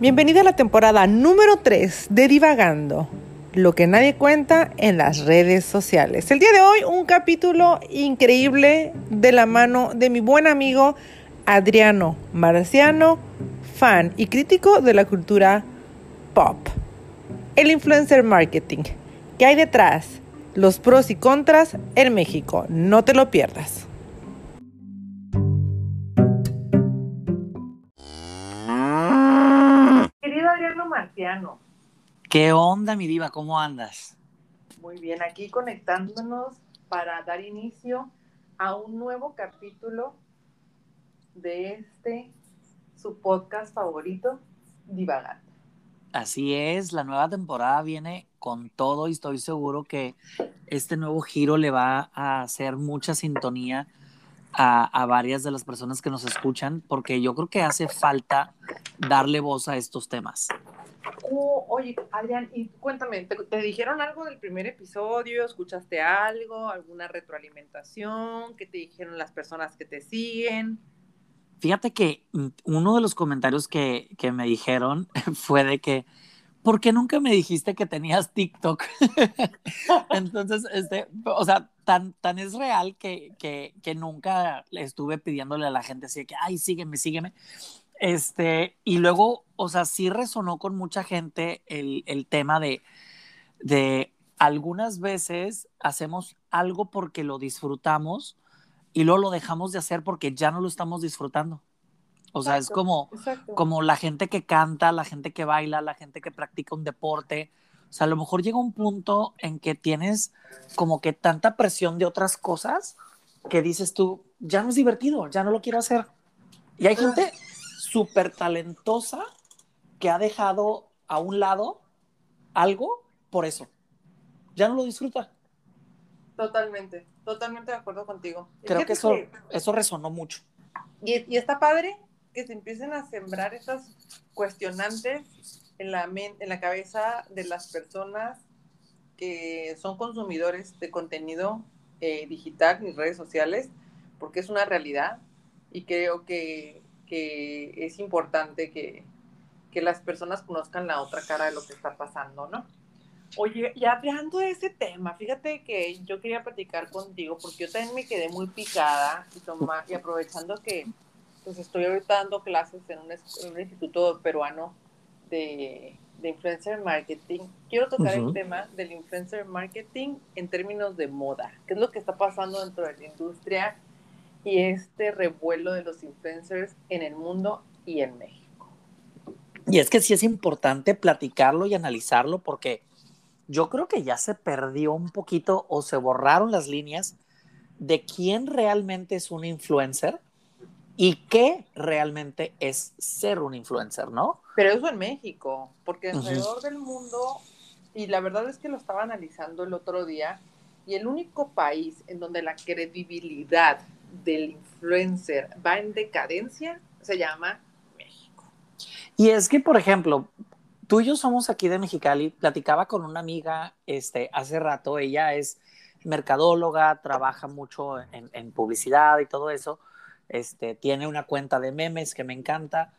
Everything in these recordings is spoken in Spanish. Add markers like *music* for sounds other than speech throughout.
Bienvenida a la temporada número 3 de Divagando, lo que nadie cuenta en las redes sociales. El día de hoy un capítulo increíble de la mano de mi buen amigo Adriano Marciano, fan y crítico de la cultura pop. El influencer marketing. ¿Qué hay detrás? Los pros y contras en México. No te lo pierdas. ¿Qué onda, mi diva? ¿Cómo andas? Muy bien, aquí conectándonos para dar inicio a un nuevo capítulo de este, su podcast favorito, Divagando. Así es, la nueva temporada viene con todo y estoy seguro que este nuevo giro le va a hacer mucha sintonía a, varias de las personas que nos escuchan, porque yo creo que hace falta darle voz a estos temas. Oh, oye, Adrián, y cuéntame, ¿te, dijeron algo del primer episodio? ¿Escuchaste algo? ¿Alguna retroalimentación? ¿Qué te dijeron las personas que te siguen? Fíjate que mm, uno de los comentarios que, que me dijeron *laughs* fue de que, ¿por qué nunca me dijiste que tenías TikTok? *laughs* Entonces, este, o sea, tan, tan es real que, que, que, nunca estuve pidiéndole a la gente así de que, ay, sígueme, sígueme. Este, y luego, o sea, sí resonó con mucha gente el, el tema de, de algunas veces hacemos algo porque lo disfrutamos y luego lo dejamos de hacer porque ya no lo estamos disfrutando. O sea, es como, como la gente que canta, la gente que baila, la gente que practica un deporte. O sea, a lo mejor llega un punto en que tienes como que tanta presión de otras cosas que dices tú, ya no es divertido, ya no lo quiero hacer. Y hay gente súper talentosa que ha dejado a un lado algo por eso. Ya no lo disfruta. Totalmente, totalmente de acuerdo contigo. Creo que eso, eso resonó mucho. Y, y, está padre que se empiecen a sembrar esos cuestionantes en la, en la cabeza de las personas que son consumidores de contenido eh, digital y redes sociales, porque es una realidad y creo que, que es importante que, que las personas conozcan la otra cara de lo que está pasando, ¿no? Oye, y hablando de ese tema, fíjate que yo quería platicar contigo porque yo también me quedé muy picada y, y aprovechando que pues estoy ahorita dando clases en un, instituto peruano de, de, influencer marketing. Quiero tocar el tema del influencer marketing en términos de moda. ¿Qué es lo que está pasando dentro de la industria y este revuelo de los influencers en el mundo y en México? Y es que sí es importante platicarlo y analizarlo porque yo creo que ya se perdió un poquito o se borraron las líneas de quién realmente es un influencer y qué realmente es ser un influencer, ¿no? Pero eso en México, porque alrededor del mundo, y la verdad es que lo estaba analizando el otro día, y el único país en donde la credibilidad del influencer va en decadencia se llama México. Y es que, por ejemplo, tú y yo somos aquí de Mexicali, platicaba con una amiga este, hace rato, ella es mercadóloga, trabaja mucho en, publicidad y todo eso, este, tiene una cuenta de memes que me encanta,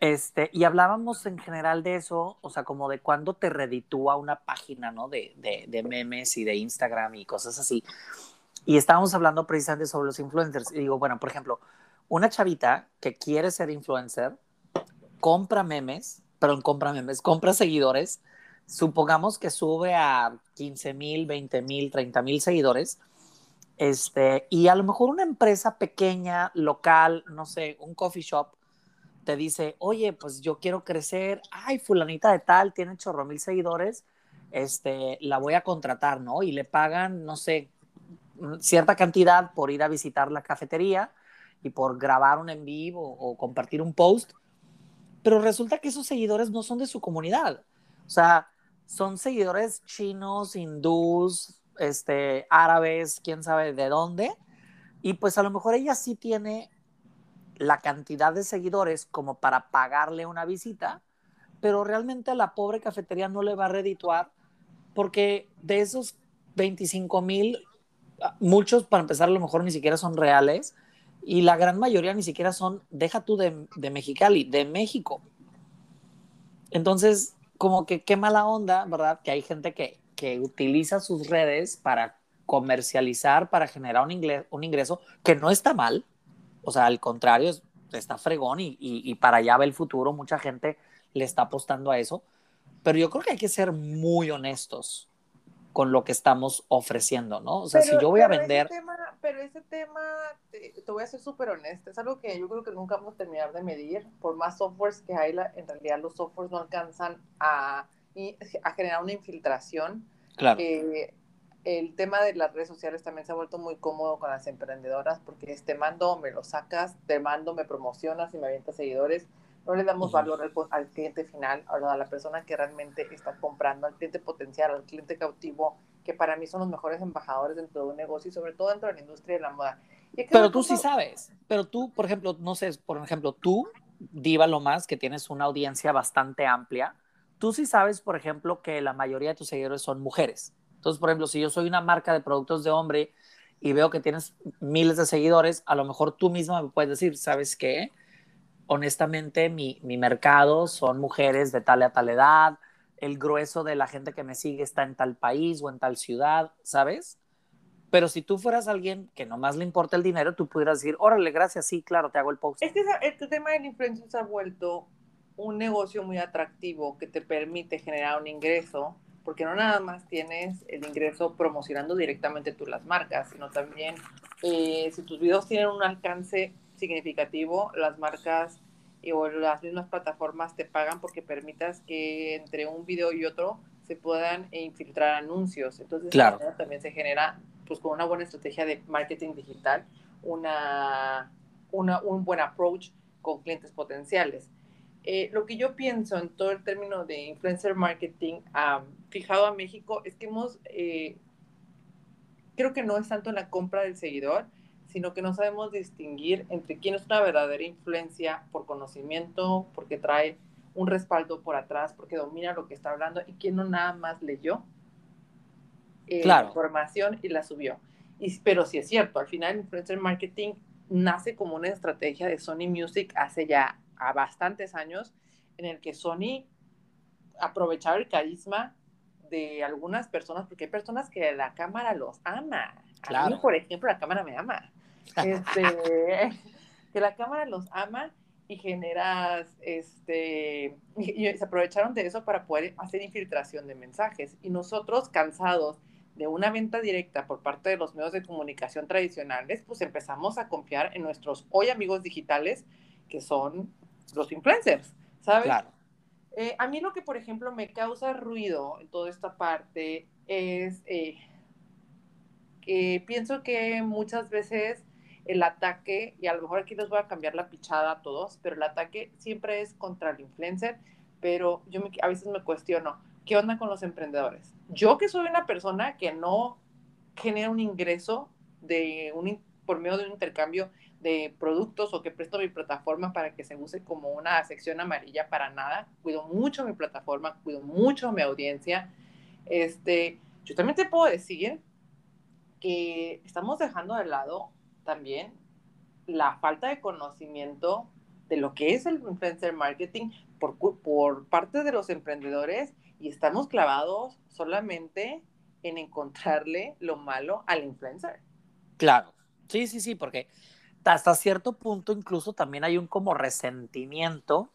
este, y hablábamos en general de eso, o sea, como de cuándo te reditúa una página, ¿no? De, de, de, memes y de Instagram y cosas así. Y estábamos hablando precisamente sobre los influencers. Y digo, bueno, por ejemplo, una chavita que quiere ser influencer, compra memes, pero compra memes, compra seguidores, supongamos que sube a 15 mil, 20 mil, 30 mil seguidores, este, y a lo mejor una empresa pequeña, local, no sé, un coffee shop, te dice, oye, pues yo quiero crecer, ay, fulanita de tal, tiene chorro mil seguidores, este, la voy a contratar, ¿no? Y le pagan, no sé, cierta cantidad por ir a visitar la cafetería y por grabar un en vivo o compartir un post pero resulta que esos seguidores no son de su comunidad. O sea, son seguidores chinos, hindús, este, árabes, quién sabe de dónde. Y pues a lo mejor ella sí tiene la cantidad de seguidores como para pagarle una visita, pero realmente a la pobre cafetería no le va a redituar porque de esos 25 mil, muchos para empezar a lo mejor ni siquiera son reales y la gran mayoría ni siquiera son, deja tú de, de Mexicali, de México. Entonces, como que qué mala onda, ¿verdad? Que hay gente que, que utiliza sus redes para comercializar, para generar un, un ingreso que no está mal. O sea, al contrario, está fregón y, y, y para allá va el futuro. Mucha gente le está apostando a eso. Pero yo creo que hay que ser muy honestos con lo que estamos ofreciendo, ¿no? O sea, si yo voy a vender... pero ese tema, te, voy a ser súper honesta, es algo que yo creo que nunca vamos a terminar de medir. Por más softwares que hay, en realidad los softwares no alcanzan a, a generar una infiltración. Claro. Eh, el tema de las redes sociales también se ha vuelto muy cómodo con las emprendedoras porque es te mando, me lo sacas, te mando, me promocionas y me avientas seguidores no le damos valor al, cliente final, a la persona que realmente está comprando, al cliente potencial, al cliente cautivo, que para mí son los mejores embajadores dentro de un negocio y sobre todo dentro de la industria de la moda. Pero tú sí sabes, pero tú, por ejemplo, no sé, por ejemplo, tú, Diva lo más, que tienes una audiencia bastante amplia, tú sí sabes, por ejemplo, que la mayoría de tus seguidores son mujeres. Entonces, por ejemplo, si yo soy una marca de productos de hombre y veo que tienes miles de seguidores, a lo mejor tú misma me puedes decir, ¿sabes qué? Honestamente mi, mi, mercado son mujeres de tal a tal edad, el grueso de la gente que me sigue está en tal país o en tal ciudad, ¿sabes? Pero si tú fueras alguien que nomás le importa el dinero, tú pudieras decir, órale, gracias, sí, claro, te hago el post. Es que este tema del influencer se ha vuelto un negocio muy atractivo que te permite generar un ingreso, porque no nada más tienes el ingreso promocionando directamente tú las marcas, sino también eh, si tus videos tienen un alcance significativo, las marcas y, o las mismas plataformas te pagan porque permitas que entre un video y otro se puedan infiltrar anuncios. Entonces, claro. también se genera, pues con una buena estrategia de marketing digital, una, una un buen approach con clientes potenciales. Eh, lo que yo pienso en todo el término de influencer marketing fijado a México es que hemos, eh, creo que no es tanto en la compra del seguidor, sino que no sabemos distinguir entre quién es una verdadera influencia por conocimiento, porque trae un respaldo por atrás, porque domina lo que está hablando, y quién no nada más leyó eh, la información y la subió. Y, pero sí es cierto, al final el influencer marketing nace como una estrategia de Sony Music hace ya a bastantes años, en el que Sony aprovechaba el carisma de algunas personas, porque hay personas que la cámara los ama. A mí, por ejemplo, la cámara me ama este, *laughs* que la cámara los ama y generas, este, y, se aprovecharon de eso para poder hacer infiltración de mensajes. Y nosotros, cansados de una venta directa por parte de los medios de comunicación tradicionales, pues empezamos a confiar en nuestros hoy amigos digitales, que son los influencers, ¿sabes? Claro. Eh, a mí lo que, por ejemplo, me causa ruido en toda esta parte es eh, que pienso que muchas veces el ataque, y a lo mejor aquí les voy a cambiar la pichada a todos, pero el ataque siempre es contra el influencer, pero yo a veces me cuestiono, ¿qué onda con los emprendedores? Yo que soy una persona que no genera un ingreso de un, por medio de un intercambio de productos o que presto mi plataforma para que se use como una sección amarilla para nada, cuido mucho mi plataforma, cuido mucho mi audiencia, este, yo también te puedo decir que estamos dejando de lado también la falta de conocimiento de lo que es el influencer marketing por, por parte de los emprendedores y estamos clavados solamente en encontrarle lo malo al influencer. Claro, sí, sí, sí, porque hasta cierto punto incluso también hay un como resentimiento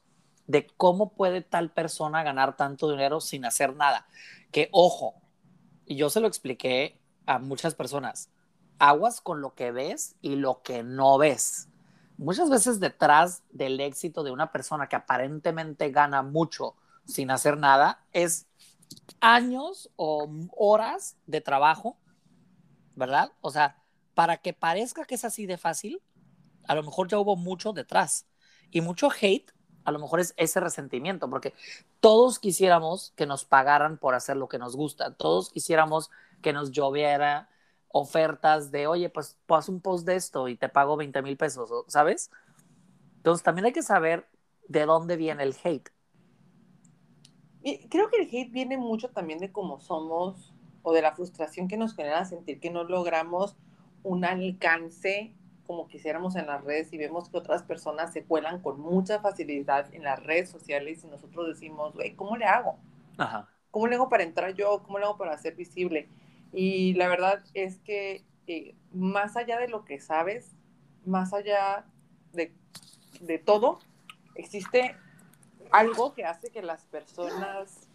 de cómo puede tal persona ganar tanto dinero sin hacer nada. Que ojo, y yo se lo expliqué a muchas personas, aguas con lo que ves y lo que no ves. Muchas veces detrás del éxito de una persona que aparentemente gana mucho sin hacer nada es años o horas de trabajo, ¿verdad? O sea, para que parezca que es así de fácil, a lo mejor ya hubo mucho detrás y mucho hate, a lo mejor es ese resentimiento, porque todos quisiéramos que nos pagaran por hacer lo que nos gusta, todos quisiéramos que nos lloviera ofertas de, oye, pues haz un post de esto y te pago 20 mil pesos, ¿sabes? Entonces también hay que saber de dónde viene el hate. Y creo que el hate viene mucho también de cómo somos o de la frustración que nos genera sentir que no logramos un alcance como quisiéramos en las redes y vemos que otras personas se cuelan con mucha facilidad en las redes sociales y nosotros decimos, güey, ¿cómo le hago? Ajá. ¿Cómo le hago para entrar yo? ¿Cómo le hago para ser visible? Y la verdad es que eh, más allá de lo que sabes, más allá de, de todo, existe algo que hace que las personas,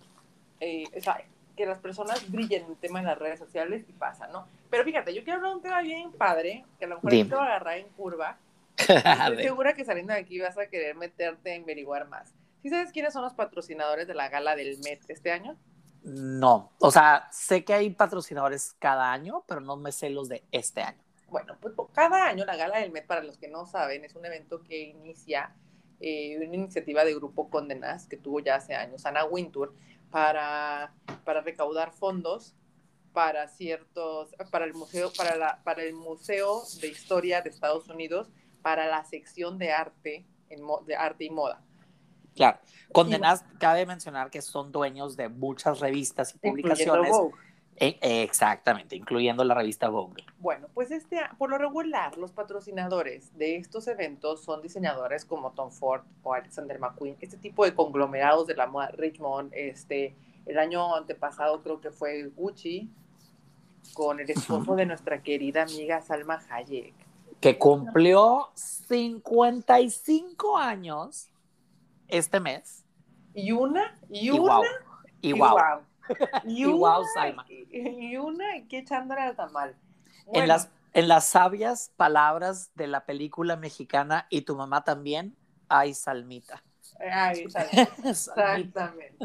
eh, o sea, que las personas brillen en el tema de las redes sociales y pasa, ¿no? Pero fíjate, yo quiero hablar de un tema bien padre, que a lo mejor te va a agarrar en curva. *laughs* Estoy segura que saliendo de aquí vas a querer meterte a averiguar más. ¿Sí sabes quiénes son los patrocinadores de la gala del Met este año? No, o sea, sé que hay patrocinadores cada año, pero no me sé los de este año. Bueno, pues cada año la gala del Met, para los que no saben, es un evento que inicia eh, una iniciativa de Grupo Condenas que tuvo ya hace años, Ana Wintour, para, para recaudar fondos para ciertos, para el museo, para la, para el Museo de Historia de Estados Unidos, para la sección de arte, en, de arte y moda. Claro, Condenas, cabe mencionar que son dueños de muchas revistas y publicaciones. Eh, exactamente, incluyendo la revista Vogue. Bueno, pues este, por lo regular, los patrocinadores de estos eventos son diseñadores como Tom Ford o Alexander McQueen, este tipo de conglomerados de la moda Richmond, este, el año antepasado creo que fue Gucci, con el esposo de nuestra querida amiga Salma Hayek. Que cumplió 55 años este mes. Y una, y, una, y wow. *laughs* Y, una, y una que echándole al tamal. En, las, en las sabias palabras de la película mexicana y tu mamá también, hay salmita. Ay, *laughs* Exactamente.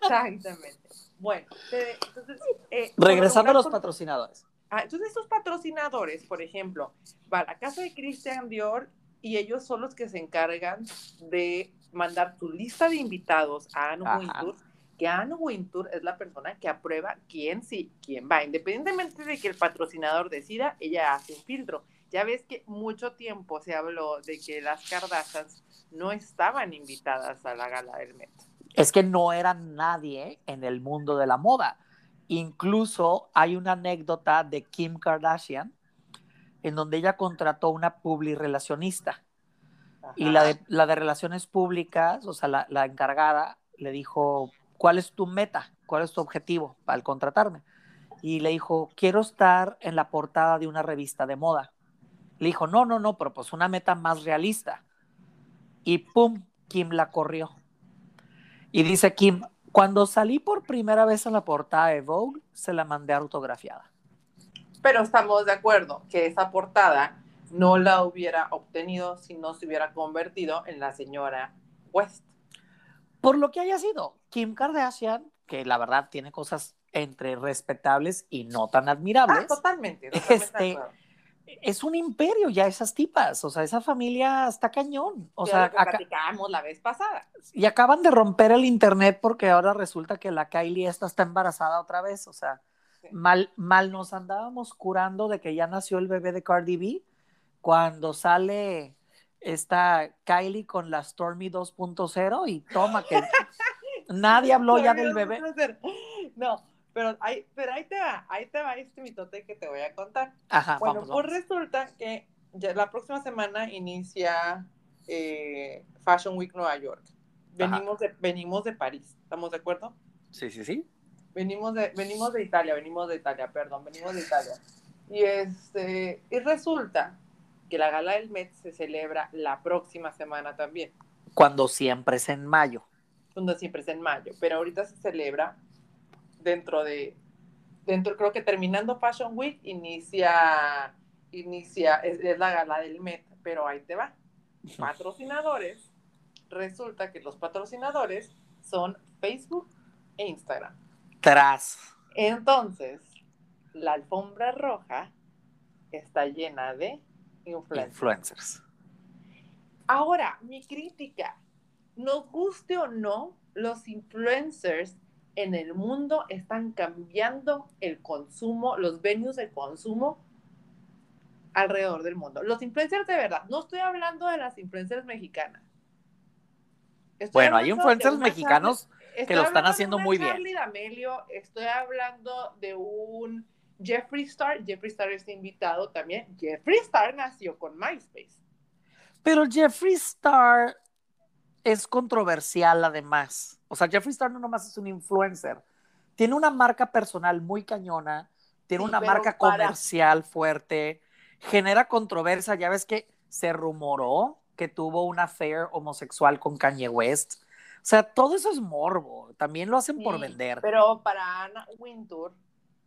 Exactamente. Bueno, entonces. Eh, Regresando a los patrocinadores. Ah, entonces, estos patrocinadores, por ejemplo, va la casa de Christian Dior y ellos son los que se encargan de mandar tu lista de invitados a Anne Wintour que Anne Wintour es la persona que aprueba quién sí, quién va. Independientemente de que el patrocinador decida, ella hace un filtro. Ya ves que mucho tiempo se habló de que las Kardashians no estaban invitadas a la gala del Met. Es que no era nadie en el mundo de la moda. Incluso hay una anécdota de Kim Kardashian en donde ella contrató una publirelacionista. Y la de, la de relaciones públicas, o sea, la, la encargada, le dijo, ¿cuál es tu meta? ¿Cuál es tu objetivo al contratarme? Y le dijo, quiero estar en la portada de una revista de moda. Le dijo, no, no, no, pero pues una meta más realista. Y pum, Kim la corrió. Y dice Kim, cuando salí por primera vez en la portada de Vogue, se la mandé autografiada. Pero estamos de acuerdo que esa portada no la hubiera obtenido si no se hubiera convertido en la señora West. Por lo que haya sido, Kim Kardashian, que la verdad tiene cosas entre respetables y no tan admirables. Ah, totalmente. este, es un imperio ya esas tipas, o sea, esa familia está cañón. O sea, lo la vez pasada. Y acaban de romper el internet porque ahora resulta que la Kylie esta está embarazada otra vez, o sea, mal, mal nos andábamos curando de que ya nació el bebé de Cardi B cuando sale esta Kylie con la Stormy 2.0 y toma que *laughs* nadie habló ya del bebé. No, pero ahí, pero ahí te va, ahí te va este mitote que te voy a contar. Ajá, bueno, pues resulta que ya la próxima semana inicia eh, Fashion Week Nueva York. Venimos de, venimos de París, ¿estamos de acuerdo? Sí, sí, sí. Venimos de, venimos de Italia, venimos de Italia, perdón, venimos de Italia. Y este, y resulta que la gala del Met se celebra la próxima semana también. Cuando siempre es en mayo. Cuando siempre es en mayo, pero ahorita se celebra dentro de, dentro, creo que terminando Fashion Week, inicia, inicia, es, la gala del Met, pero ahí te va. *laughs* Patrocinadores, resulta que los patrocinadores son Facebook e Instagram. Tras. Entonces, la alfombra roja está llena de influencers. Ahora, mi crítica, nos guste o no, los influencers en el mundo están cambiando el consumo, los venues de consumo alrededor del mundo. Los influencers de verdad, no estoy hablando de las influencers mexicanas. bueno, hay influencers mexicanos que lo están haciendo muy bien. D'Amelio, estoy hablando de un Jeffree Star, Jeffree Star está invitado también. Jeffree Star nació con MySpace. Pero Jeffree Star es controversial además. O sea, Jeffree Star no nomás es un influencer. Tiene una marca personal muy cañona, tiene Sí, una marca para- comercial fuerte, genera controversia. Ya ves que se rumoró que tuvo una affair homosexual con Kanye West. O sea, todo eso es morbo. También lo hacen por vender. Pero para Anna Wintour,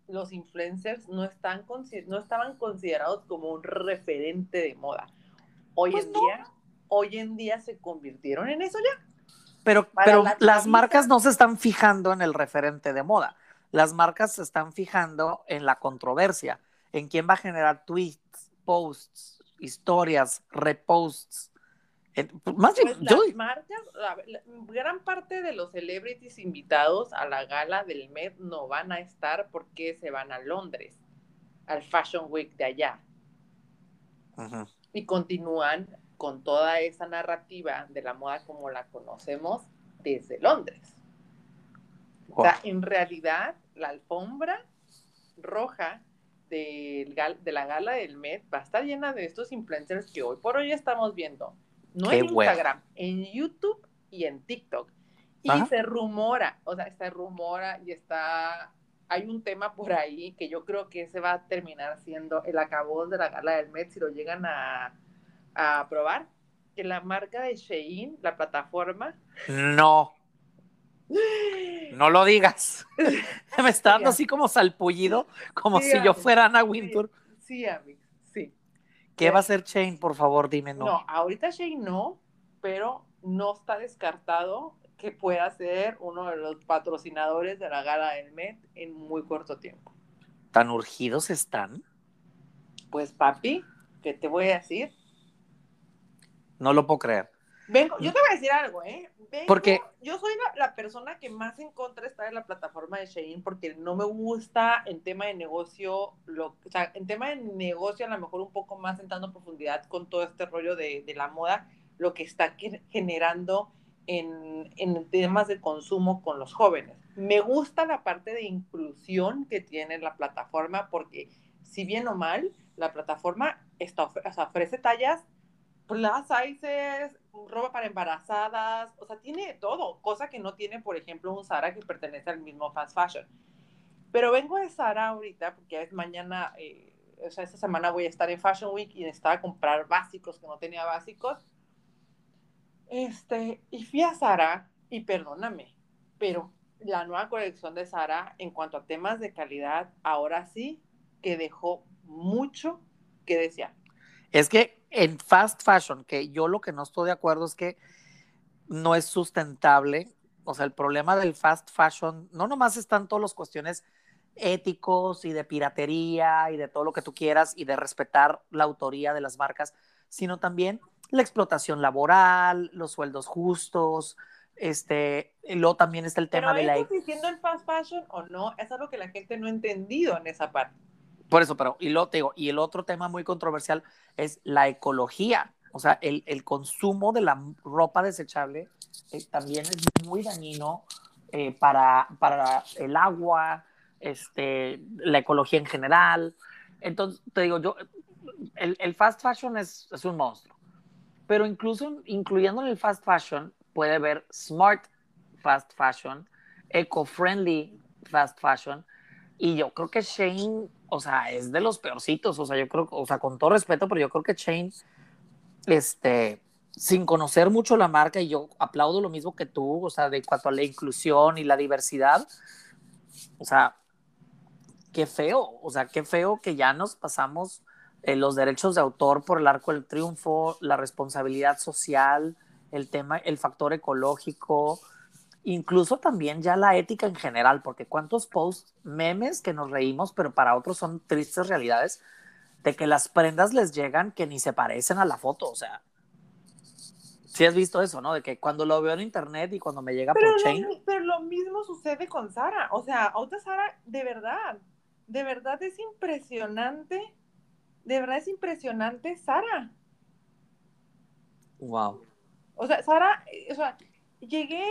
los influencers no, están, no estaban considerados como un referente de moda. Hoy Pues en no. día, hoy en día se convirtieron en eso ya. Pero, pero la las marcas no se están fijando en el referente de moda. Las marcas se están fijando en la controversia, en quién va a generar tweets, posts, historias, reposts. En- más bien, Pues yo- las marcas, la- la- gran parte de los celebrities invitados a la gala del Met no van a estar porque se van a Londres, al Fashion Week de allá. Y continúan con toda esa narrativa de la moda como la conocemos desde Londres. O sea, en realidad, la alfombra roja gal- de la gala del Met va a estar llena de estos influencers que hoy por hoy estamos viendo. No Qué en. Instagram, en YouTube y en TikTok. Y Ajá. se rumora, o sea, se rumora y está... Hay un tema por ahí que yo creo que ese va a terminar siendo el acabose de la gala del Met si lo llegan a, a probar. Que la marca de Shein, la plataforma, No, no lo digas. *laughs* *laughs* Me está dando así como salpullido, como Sí, si yo fuera Ana Wintour. Sí, sí. ¿Qué va a hacer Chain? Por favor, dime no. No, ahorita Shein no, pero no está descartado que pueda ser uno de los patrocinadores de la gala del Met en muy corto tiempo. ¿Tan urgidos están? Pues papi, ¿qué te voy a decir? No lo puedo creer. Vengo, yo te voy a decir algo, ¿eh? Vengo- Porque- yo soy la, la persona que más en contra está de la plataforma de Shein porque no me gusta en tema de negocio, lo, o sea, en tema de negocio a lo mejor un poco más entrando en profundidad con todo este rollo de, de la moda, lo que está generando en, en temas de consumo con los jóvenes. Me gusta la parte de inclusión que tiene la plataforma porque si bien o mal, la plataforma está, o sea, ofrece tallas plus sizes, ropa para embarazadas, o sea, tiene todo, cosa que no tiene, por ejemplo, un Zara que pertenece al mismo fast fashion. Pero vengo de Zara ahorita, porque es mañana, eh, o sea, esta semana voy a estar en Fashion Week y necesitaba comprar básicos, que no tenía básicos. Este, y fui a Zara, y perdóname, pero la nueva colección de Zara, en cuanto a temas de calidad, ahora sí que dejó mucho que desear. Es que en fast fashion, que yo lo que no estoy de acuerdo es que no es sustentable. O sea, el problema del fast fashion, no nomás están todas las cuestiones éticos y de piratería y de todo lo que tú quieras y de respetar la autoría de las marcas, sino también la explotación laboral, los sueldos justos, este, y luego también está el tema Pero de la... ¿estás diciendo el fast fashion o no? Es algo que la gente no ha entendido en esa parte. Por eso, pero, y, lo, te digo, y el otro tema muy controversial es la ecología. O sea, el, el consumo de la ropa desechable eh, también es muy dañino eh, para, para el agua, este, la ecología en general. Entonces, te digo, yo, el, el fast fashion es, es, un monstruo. Pero incluso incluyendo en el fast fashion, puede haber smart fast fashion, eco-friendly fast fashion. Y yo creo que Shane, o sea, es de los peorcitos. O sea, yo creo, o sea, con todo respeto, pero yo creo que Shane, este, sin conocer mucho la marca, y yo aplaudo lo mismo que tú, o sea, de cuanto a la inclusión y la diversidad, o sea, qué feo, o sea, qué feo que ya nos pasamos eh, los derechos de autor por el arco del triunfo, la responsabilidad social, el tema, el factor ecológico, incluso también ya la ética en general, porque cuántos posts, memes que nos reímos, pero para otros son tristes realidades, de que las prendas les llegan que ni se parecen a la foto, o sea, sí has visto eso, ¿no? De que cuando lo veo en internet y cuando me llega pero por lo, chain. Pero lo mismo sucede con Sara, o sea, ahorita Sara, de verdad, de verdad es impresionante, de verdad es impresionante Sara. Wow. O sea, Sara, o sea, llegué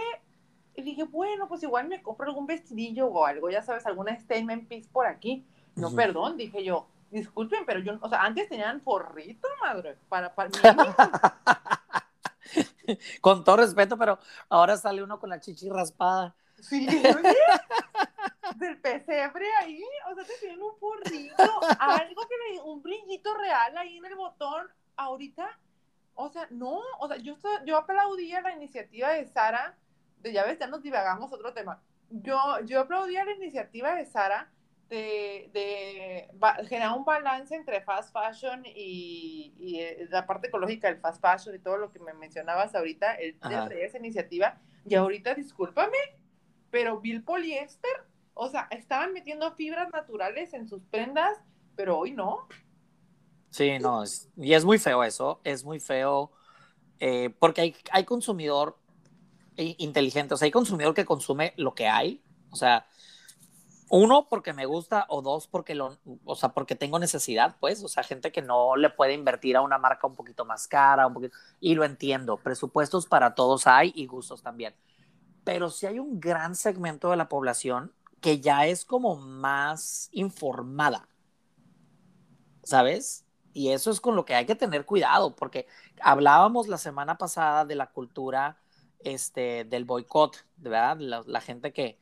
y dije, bueno, pues igual me compro algún vestidillo o algo, ya sabes, alguna statement piece por aquí. No, perdón, dije yo, disculpen, pero yo, o sea, antes tenían porrito, madre, para, para *laughs* Con todo respeto, pero ahora sale uno con la chichi raspada. Sí, oye, del pesebre ahí, o sea, te tienen un porrito, algo que le, un brillito real ahí en el botón, ahorita, o sea, no, o sea, yo, yo aplaudía la iniciativa de Sara, de ya ves, ya nos divagamos otro tema, yo, yo aplaudía la iniciativa de Sara de, generar un balance entre fast fashion y, eh, la parte ecológica del fast fashion y todo lo que me mencionabas ahorita, el de esa iniciativa, y ahorita, discúlpame, pero Bill Poliéster, o sea, estaban metiendo fibras naturales en sus prendas, pero hoy no. Sí, no, y es muy feo eso, es muy feo, eh, porque hay, hay consumidor inteligente, o sea, hay consumidor que consume lo que hay, o sea, uno, porque me gusta, o dos, porque lo, o sea, porque tengo necesidad, pues, o sea, gente que no le puede invertir a una marca un poquito más cara, un poquito, y lo entiendo, presupuestos para todos hay y gustos también. Pero si hay un gran segmento de la población que ya es como más informada, ¿sabes? Y eso es con lo que hay que tener cuidado, porque hablábamos la semana pasada de la cultura este, del boicot, ¿verdad? La, la gente que,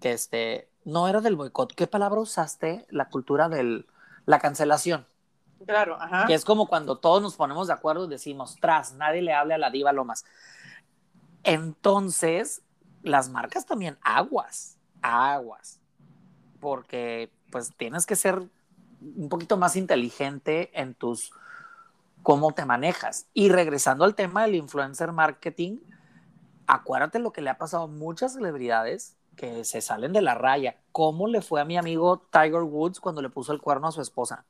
que este, no era del boicot. ¿Qué palabra usaste? La cultura de la cancelación. Claro, ajá. Que es como cuando todos nos ponemos de acuerdo y decimos, tras, nadie le hable a la diva Lomas. Entonces, las marcas también aguas, aguas, porque pues tienes que ser un poquito más inteligente en tus cómo te manejas. Y regresando al tema del influencer marketing, acuérdate lo que le ha pasado a muchas celebridades que se salen de la raya. ¿Cómo le fue a mi amigo Tiger Woods cuando le puso el cuerno a su esposa?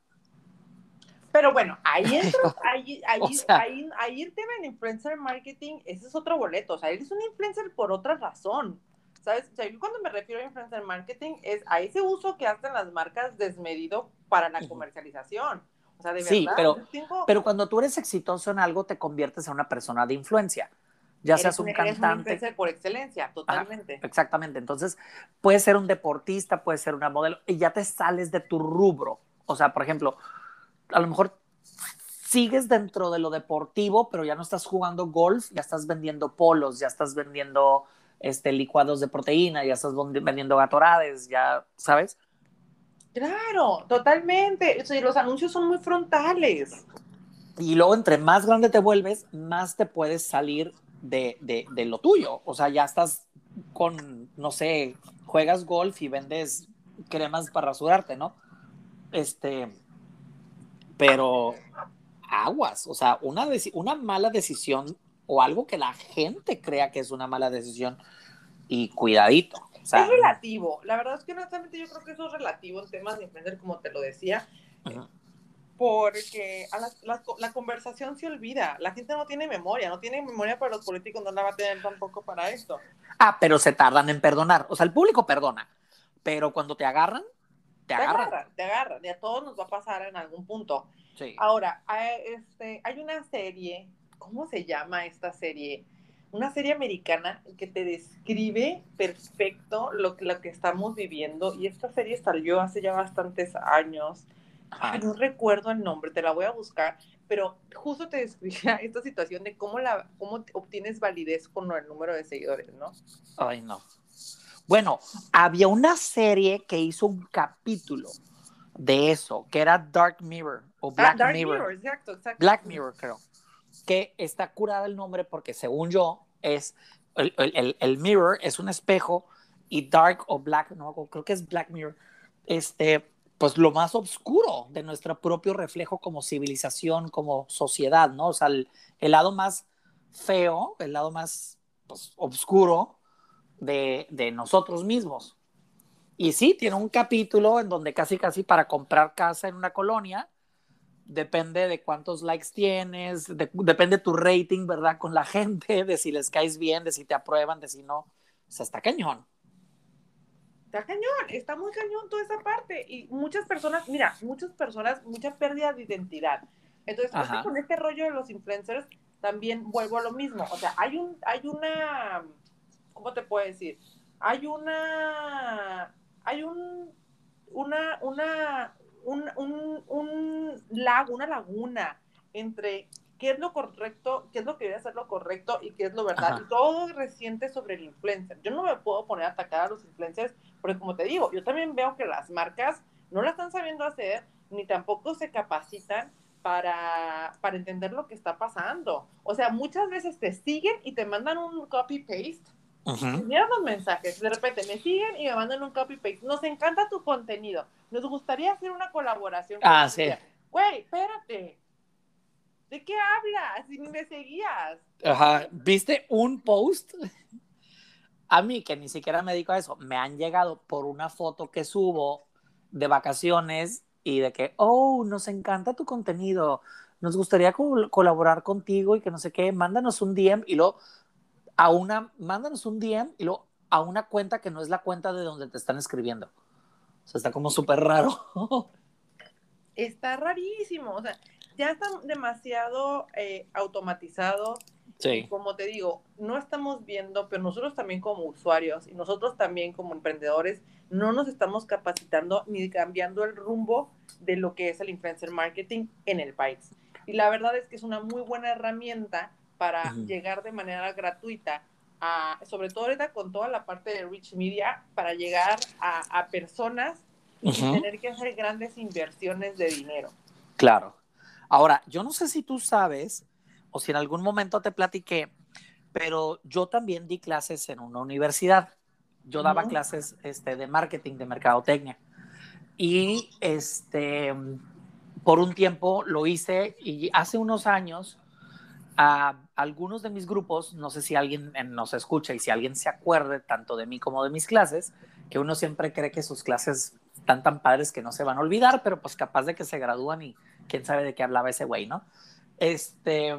Pero bueno, ahí, *laughs* entro, ahí, ahí, ahí, ahí, el tema del influencer marketing, ese es otro boleto. O sea, él es un influencer por otra razón. ¿Sabes? O sea, yo cuando me refiero a influencer marketing es a ese uso que hacen las marcas desmedido para la comercialización. O sea, de sí, verdad. pero, pero cuando tú eres exitoso en algo, te conviertes en una persona de influencia ya seas un, cantante. por excelencia, totalmente. exactamente. Entonces, puede ser un deportista, puede ser una modelo, y ya te sales de tu rubro. O sea, por ejemplo, a lo mejor sigues dentro de lo deportivo, pero ya no estás jugando golf, ya estás vendiendo polos, ya estás vendiendo este, licuados de proteína, ya estás vendiendo gatorades, ya, ¿sabes? Claro, totalmente. los anuncios son muy frontales. Y luego, entre más grande te vuelves, más te puedes salir de, de, lo tuyo. O sea, ya estás con, no sé, juegas golf y vendes cremas para rasurarte, ¿no? Este, pero aguas, o sea, una, una mala decisión o algo que la gente crea que es una mala decisión y cuidadito. es relativo, la verdad es que honestamente yo creo que eso es relativo en temas de emprender, como te lo decía porque a la, la, conversación se olvida. La gente no tiene memoria, no tiene memoria para los políticos, no la va a tener tampoco para esto. Ah, pero se tardan en perdonar. O sea, el público perdona, pero cuando te agarran, te, agarran. Te agarran, y a todos nos va a pasar en algún punto. Sí. Ahora, hay, este, hay una serie, ¿cómo se llama esta serie? Una serie americana que te describe perfecto lo, lo que estamos viviendo y esta serie salió hace ya bastantes años no recuerdo el nombre, te la voy a buscar, pero justo te describía *laughs* esta situación de cómo, la, cómo obtienes validez con el número de seguidores, ¿no? Ay, no. Bueno, había una serie que hizo un capítulo de eso, que era Dark Mirror o ah, Black Dark Mirror. exacto, exacto. Black Mirror, creo. Que está curada el nombre porque, según yo, es el, el, el Mirror es un espejo y Dark o Black, no, creo que es Black Mirror. Este, pues lo más oscuro de nuestro propio reflejo como civilización, como sociedad, ¿no? O sea, el, lado más feo, el lado más pues, oscuro de, de, nosotros mismos. Y sí, tiene un capítulo en donde casi casi para comprar casa en una colonia, depende de cuántos likes tienes, depende tu rating, ¿verdad? Con la *laughs* gente, de si les caes bien, de si te aprueban, de si no. O sea, está cañón está cañón, está muy cañón toda esa parte. Y muchas personas, mira, muchas personas, mucha pérdida de identidad. Entonces, con este rollo de los influencers, también vuelvo a lo mismo. O sea, hay un, hay una, ¿cómo te puedo decir? Hay una, hay un, una, una, un, un, un lago, una laguna entre qué es lo correcto, qué es lo que debe ser lo correcto y qué es lo verdad. Y todo reciente sobre el influencer. Yo no me puedo poner a atacar a los influencers porque como te digo, yo también veo que las marcas no la están sabiendo hacer ni tampoco se capacitan para, para entender lo que está pasando. O sea, muchas veces te siguen y te mandan un copy-paste. Mira los mensajes, de repente me siguen y me mandan un copy-paste. Nos encanta tu contenido. Nos gustaría hacer una colaboración. Ah, sí. Güey, espérate ¿De qué hablas? Si ni me seguías. Ajá. ¿Viste un post? A mí, que ni siquiera me dedico a eso, me han llegado por una foto que subo de vacaciones y de que, oh, nos encanta tu contenido, nos gustaría colaborar contigo y que no sé qué, mándanos un DM y luego a una, mándanos un DM y luego a una cuenta que no es la cuenta de donde te están escribiendo. O sea, está como súper raro. está rarísimo, o sea, ya está demasiado eh, automatizado. Sí. Como te digo, no estamos viendo, pero nosotros también como usuarios y nosotros también como emprendedores, no nos estamos capacitando ni cambiando el rumbo de lo que es el influencer marketing en el país. Y la verdad es que es una muy buena herramienta para llegar de manera gratuita a, sobre todo ahorita con toda la parte de Rich Media, para llegar a, personas y tener que hacer grandes inversiones de dinero. Claro. Ahora, yo no sé si tú sabes o si en algún momento te platiqué, pero yo también di clases en una universidad. Yo daba clases este, de marketing, de mercadotecnia. Y este, por un tiempo lo hice y hace unos años a algunos de mis grupos, no sé si alguien nos escucha y si alguien se acuerde tanto de mí como de mis clases, que uno siempre cree que sus clases están tan padres que no se van a olvidar, pero pues capaz de que se gradúan y quién sabe de qué hablaba ese güey, ¿no? Este,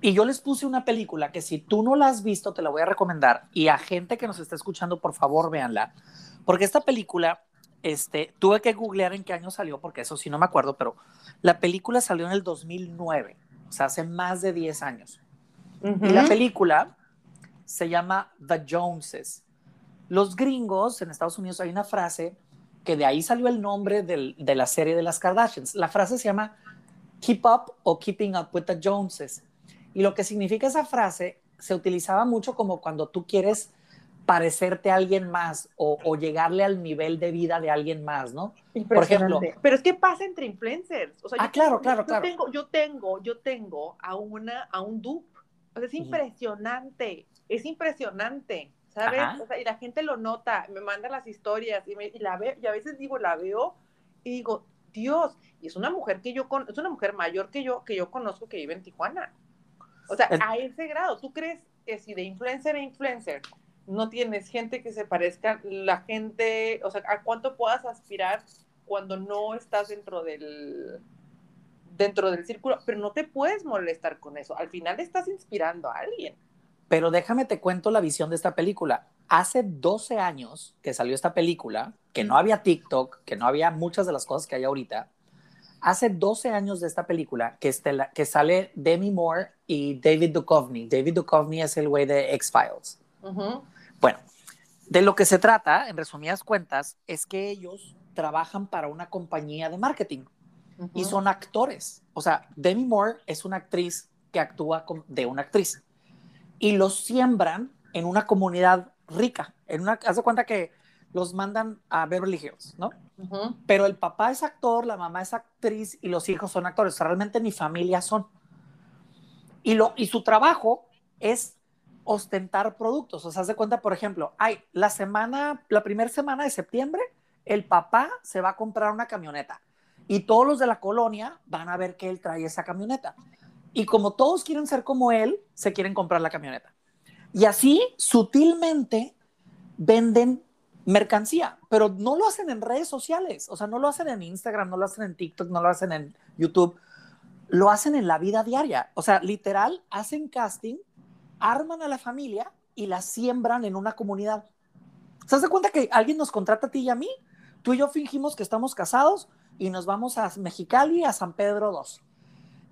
y yo les puse una película que si tú no la has visto, te la voy a recomendar. Y a gente que nos está escuchando, por favor, véanla. Porque esta película, este, tuve que googlear en qué año salió, porque eso sí no me acuerdo, pero la película salió en el 2009, o sea, hace más de 10 años. Y la película se llama The Joneses. Los gringos en Estados Unidos hay una frase que de ahí salió el nombre de la serie de las Kardashians. La frase se llama Keep Up o Keeping Up with the Joneses. Y lo que significa esa frase se utilizaba mucho como cuando tú quieres parecerte a alguien más o, llegarle al nivel de vida de alguien más, ¿no? Por ejemplo. Pero es que pasa entre influencers. ah, claro, claro, yo claro. Tengo, yo tengo, yo tengo a una, a un dupe. es impresionante, es impresionante. ¿Sabes? y la gente lo nota, me manda las historias y, me, la veo, y a veces digo, la veo y digo, Dios, y es una mujer que yo, con, es una mujer mayor que yo, que yo conozco que vive en Tijuana. O sea, a ese grado, ¿tú crees que si de influencer a influencer no tienes gente que se parezca, la gente, o sea, a cuánto puedas aspirar cuando no estás dentro del dentro del círculo, pero no te puedes molestar con eso. Al final estás inspirando a alguien. Pero déjame te cuento la visión de esta película. Hace 12 años que salió esta película, que no había TikTok, que no había muchas de las cosas que hay ahorita. Hace 12 años de esta película que, que sale Demi Moore y David Duchovny. David Duchovny es el güey de X-Files. Bueno, de lo que se trata, en resumidas cuentas, es que ellos trabajan para una compañía de marketing y son actores. O sea, Demi Moore es una actriz que actúa de una actriz y los siembran en una comunidad rica. En una, haz de cuenta que los mandan a Beverly Hills, ¿no? Pero el papá es actor, la mamá es actriz y los hijos son actores. realmente ni familia son. Y, lo, y su trabajo es ostentar productos. O sea, haz de cuenta, por ejemplo, hay la semana, la primera semana de septiembre, el papá se va a comprar una camioneta y todos los de la colonia van a ver que él trae esa camioneta. Y como todos quieren ser como él, se quieren comprar la camioneta. Y así, sutilmente, venden mercancía, pero no lo hacen en redes sociales, o sea, no lo hacen en Instagram, no lo hacen en TikTok, no lo hacen en YouTube, lo hacen en la vida diaria. O sea, literal, hacen casting, arman a la familia y la siembran en una comunidad. ¿Se das cuenta que alguien nos contrata a ti y a mí? Tú y yo fingimos que estamos casados y nos vamos a Mexicali, a San Pedro II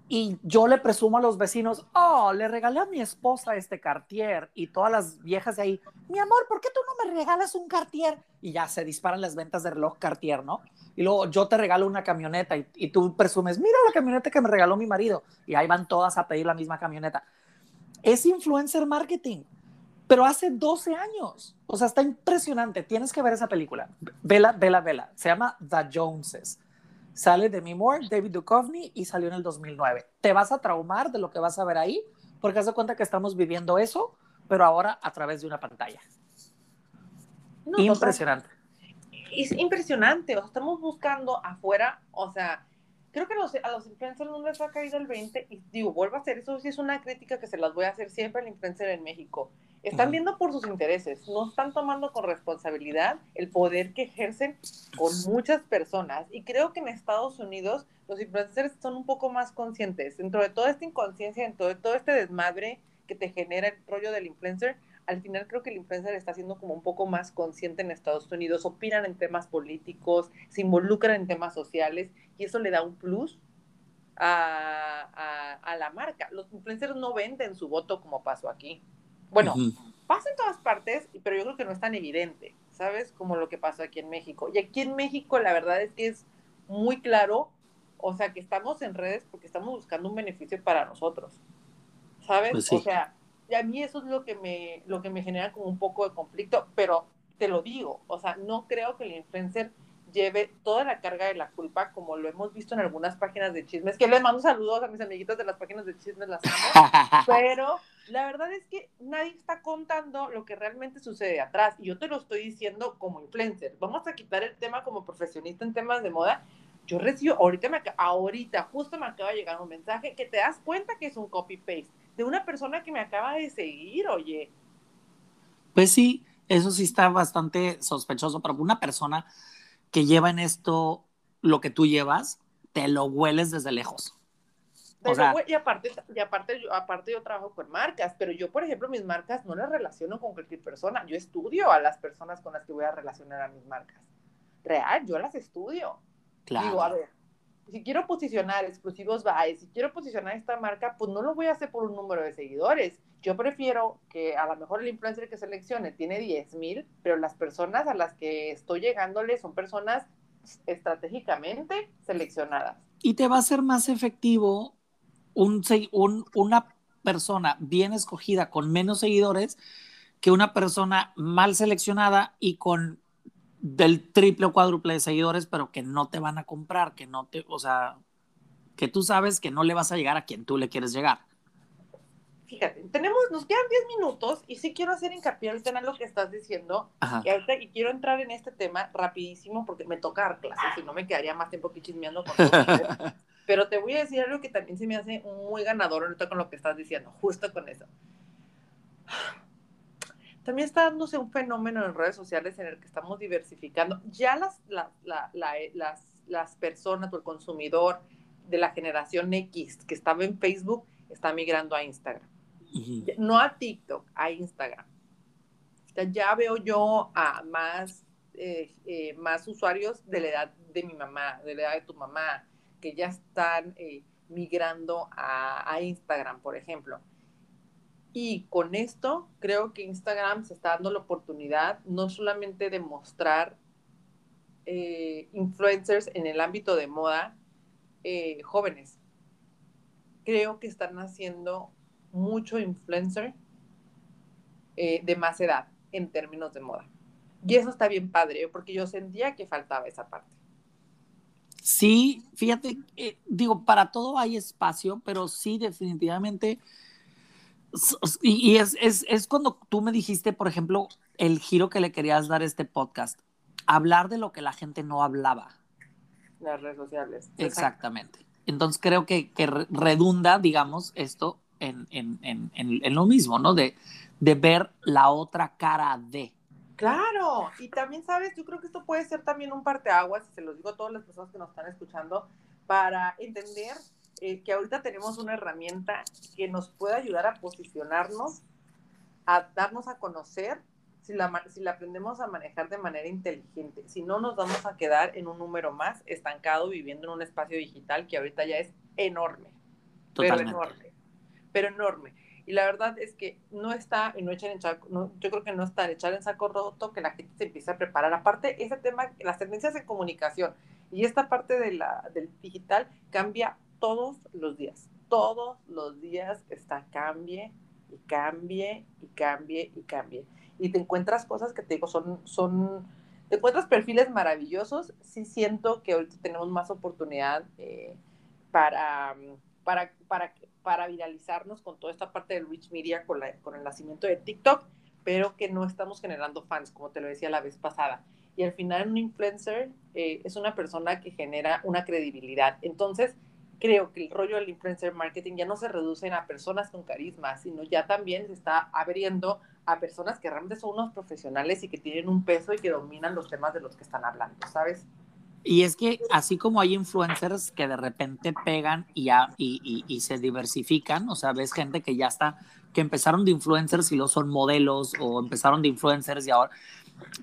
y yo le presumo a los vecinos, oh, le regalé a mi esposa este Cartier y todas las viejas de ahí, mi amor, ¿por qué tú no me regalas un Cartier? Y ya se disparan las ventas de reloj Cartier, ¿no? Y luego yo te regalo una camioneta y, y tú presumes, mira la camioneta que me regaló mi marido. Y ahí van todas a pedir la misma camioneta. Es influencer marketing, pero hace 12 años. O sea, está impresionante. Tienes que ver esa película. Vela, vela, vela. Se llama The Joneses Sale Demi Moore, David Duchovny y salió en el 2009. Te vas a traumar de lo que vas a ver ahí, porque haz de cuenta que estamos viviendo eso, pero ahora a través de una pantalla. impresionante. es impresionante. O sea, estamos buscando afuera, o sea, creo que a los influencers no les ha caído el 20 y digo, vuelvo a hacer, eso sí es una crítica que se las voy a hacer siempre al influencer en México. Están viendo por sus intereses, no están tomando con responsabilidad el poder que ejercen con muchas personas. Y creo que en Estados Unidos los influencers son un poco más conscientes. Dentro de toda esta inconsciencia, dentro de todo este desmadre que te genera el rollo del influencer, al final creo que el influencer está siendo como un poco más consciente en Estados Unidos, opinan en temas políticos, se involucran en temas sociales y eso le da un plus a, a, la marca. Los influencers no venden su voto como pasó aquí. Bueno, pasa en todas partes, pero yo creo que no es tan evidente, ¿sabes? Como lo que pasó aquí en México. Y aquí en México la verdad es que es muy claro, o sea, que estamos en redes porque estamos buscando un beneficio para nosotros, ¿sabes? Pues o sea, y a mí eso es lo que me, lo que me genera como un poco de conflicto, pero te lo digo, o sea, no creo que el influencer lleve toda la carga de la culpa, como lo hemos visto en algunas páginas de chismes, que les mando saludos a mis amiguitos de las páginas de chismes, las amo, *laughs* pero la verdad es que nadie está contando lo que realmente sucede atrás, y yo te lo estoy diciendo como influencer. Vamos a quitar el tema como profesionista en temas de moda. Yo recibo, ahorita, me, ahorita justo me acaba de llegar un mensaje que te das cuenta que es un copy-paste de una persona que me acaba de seguir, oye. Pues sí, eso sí está bastante sospechoso, pero una persona que lleva en esto lo que tú llevas, te lo hueles desde lejos. Y aparte, y aparte, yo, aparte yo trabajo con marcas, pero yo, por ejemplo, mis marcas no las relaciono con cualquier persona. Yo estudio a las personas con las que voy a relacionar a mis marcas. Real, yo las estudio. Claro. Digo, a ver, si quiero posicionar exclusivos buys, si quiero posicionar esta marca, pues no lo voy a hacer por un número de seguidores. Yo prefiero que a lo mejor el influencer que seleccione tiene 10 mil, pero las personas a las que estoy llegándole son personas estratégicamente seleccionadas. Y te va a ser más efectivo un, un, una persona bien escogida con menos seguidores que una persona mal seleccionada y con del triple o cuádruple de seguidores, pero que no te van a comprar, que no te, o sea, que tú sabes que no le vas a llegar a quien tú le quieres llegar. Fíjate, tenemos, nos quedan 10 minutos y sí quiero hacer hincapié al tema lo que estás diciendo. Y, ahorita, y quiero entrar en este tema rapidísimo porque me toca dar clases y no me quedaría más tiempo aquí chismeando con todo *laughs* Pero te voy a decir algo que también se me hace muy ganador ahorita con lo que estás diciendo, justo con eso también está dándose un fenómeno en redes sociales en el que estamos diversificando. Ya las, las, las personas o el consumidor de la generación X que estaba en Facebook está migrando a Instagram. No a TikTok, a Instagram. ya veo yo a más, eh, eh, más usuarios de la edad de mi mamá, de la edad de tu mamá, que ya están eh, migrando a, Instagram, por ejemplo. Y con esto creo que Instagram se está dando la oportunidad no solamente de mostrar eh, influencers en el ámbito de moda eh, jóvenes. Creo que están haciendo mucho influencer de más edad en términos de moda. Y eso está bien padre, porque yo sentía que faltaba esa parte. Sí, fíjate, digo, para todo hay espacio, pero sí, definitivamente y, es, es, es, cuando tú me dijiste, por ejemplo, el giro que le querías dar a este podcast. Hablar de lo que la gente no hablaba. Las redes sociales. Exactamente. Entonces creo que, que redunda, digamos, esto en, en, en, en, lo mismo, ¿no? De, de ver la otra cara de. Claro, y también sabes, yo creo que esto puede ser también un parteaguas, y se los digo a todas las personas que nos están escuchando, para entender eh, que ahorita tenemos una herramienta que nos puede ayudar a posicionarnos, a darnos a conocer, si la, si la aprendemos a manejar de manera inteligente. Si no, nos vamos a quedar en un número más estancado viviendo en un espacio digital que ahorita ya es enorme. pero enorme, pero enorme. Y la verdad es que no está, no echar en no, yo creo que no está echar en saco roto que la gente se empiece a preparar. Aparte, ese tema, las tendencias de comunicación y esta parte de la, del digital cambia todos los días. Todos los días está cambie y cambie y cambie y cambie. Y te encuentras cosas que te digo, son, son, te encuentras perfiles maravillosos. Sí siento que ahorita tenemos más oportunidad eh, para, para, para para viralizarnos con toda esta parte del rich media con, la, con el nacimiento de TikTok, pero que no estamos generando fans, como te lo decía la vez pasada. Y al final un influencer eh, es una persona que genera una credibilidad. Entonces, creo que el rollo del influencer marketing ya no se reduce a personas con carisma, sino ya también se está abriendo a personas que realmente son unos profesionales y que tienen un peso y que dominan los temas de los que están hablando, ¿sabes? Y es que así como hay influencers que de repente pegan y, y, y, se diversifican, o sea, ves gente que ya está, que empezaron de influencers y luego son modelos o empezaron de influencers y ahora,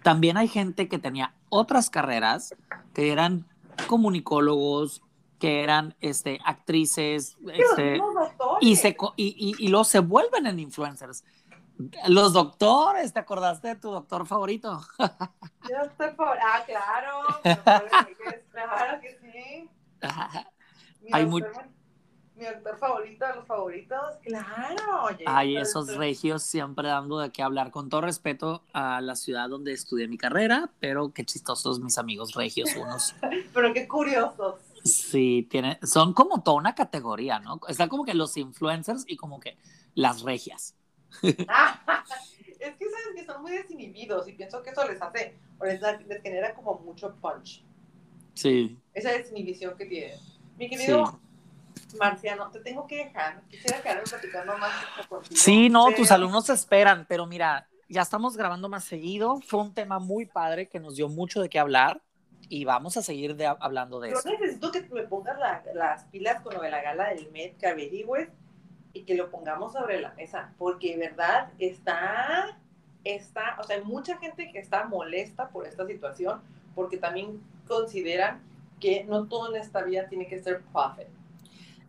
también hay gente que tenía otras carreras, que eran comunicólogos, que eran este, actrices, este, y, se, y, y, luego se vuelven en influencers. Los doctores, ¿te acordaste de tu doctor favorito? *laughs* Yo estoy Ah, claro. claro que sí. Mi, Hay doctor, mi doctor favorito de los favoritos, claro. Hay esos regios siempre dando de qué hablar. Con todo respeto a la ciudad donde estudié mi carrera, pero qué chistosos mis amigos regios unos. *laughs* pero qué curiosos. Sí, tiene, son como toda una categoría, ¿no? Está como que los influencers y como que las regias. *laughs* es que sabes que son muy desinhibidos y pienso que eso les hace, o les, genera como mucho punch. Sí. Esa desinhibición que tienen. Mi querido Marciano, te tengo que dejar. Quisiera quedarme platicando más Sí, no, tus alumnos esperan, pero mira, ya estamos grabando más seguido. Fue un tema muy padre que nos dio mucho de qué hablar y vamos a seguir de, hablando de eso. Yo necesito que me pongas las pilas con lo de la gala del Met, que averigües y que lo pongamos sobre la mesa, porque verdad está, está, o sea, hay mucha gente que está molesta por esta situación, porque también consideran que no todo en esta vida tiene que ser profit.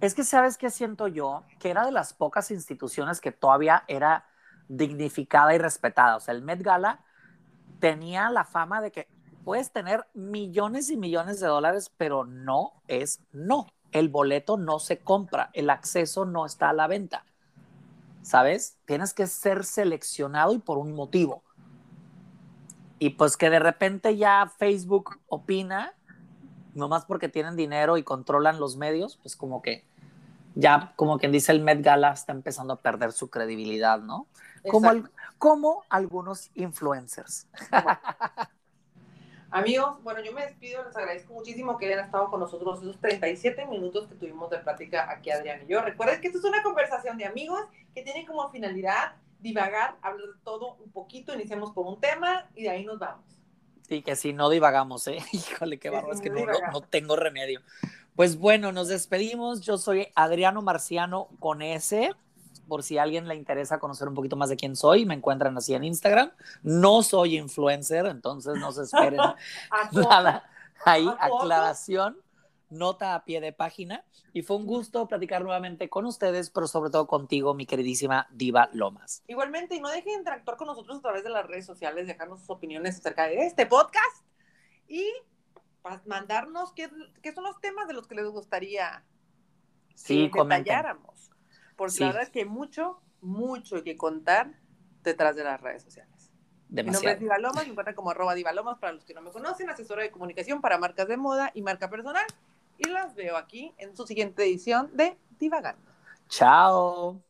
Es que sabes qué siento yo, que era de las pocas instituciones que todavía era dignificada y respetada. O sea, el Met Gala tenía la fama de que puedes tener millones y millones de dólares, pero no es no el boleto no se compra, el acceso no está a la venta. ¿Sabes? Tienes que ser seleccionado y por un motivo. Y pues que de repente ya Facebook opina, nomás porque tienen dinero y controlan los medios, pues como que ya, como quien dice, el Met Gala está empezando a perder su credibilidad, ¿no? Como, como algunos influencers. Amigos, bueno, yo me despido, les agradezco muchísimo que hayan estado con nosotros esos 37 minutos que tuvimos de plática aquí Adrián y yo. Recuerden que esto es una conversación de amigos que tiene como finalidad divagar, hablar de todo un poquito, iniciamos con un tema y de ahí nos vamos. Sí, que si no divagamos, ¿eh? *laughs* Híjole, qué barro, es que no, no, tengo remedio. Pues bueno, nos despedimos. Yo soy Adriano Marciano con S por si a alguien le interesa conocer un poquito más de quién soy, me encuentran así en Instagram. No soy influencer, entonces no se esperen *laughs* nada. Ahí, aclaración, nota a pie de página. Y fue un gusto platicar nuevamente con ustedes, pero sobre todo contigo, mi queridísima Diva Lomas. Igualmente, y no dejen de interactuar con nosotros a través de las redes sociales, dejarnos sus opiniones acerca de este podcast y mandarnos qué, son los temas de los que les gustaría sí, que detalláramos porque la verdad es que hay mucho, mucho que contar detrás de las redes sociales. Mi nombre es Diva Lomas, me encuentran como arroba Diva Lomas para los que no me conocen, asesora de comunicación para marcas de moda y marca personal. Y las veo aquí en su siguiente edición de Divagando. Chao.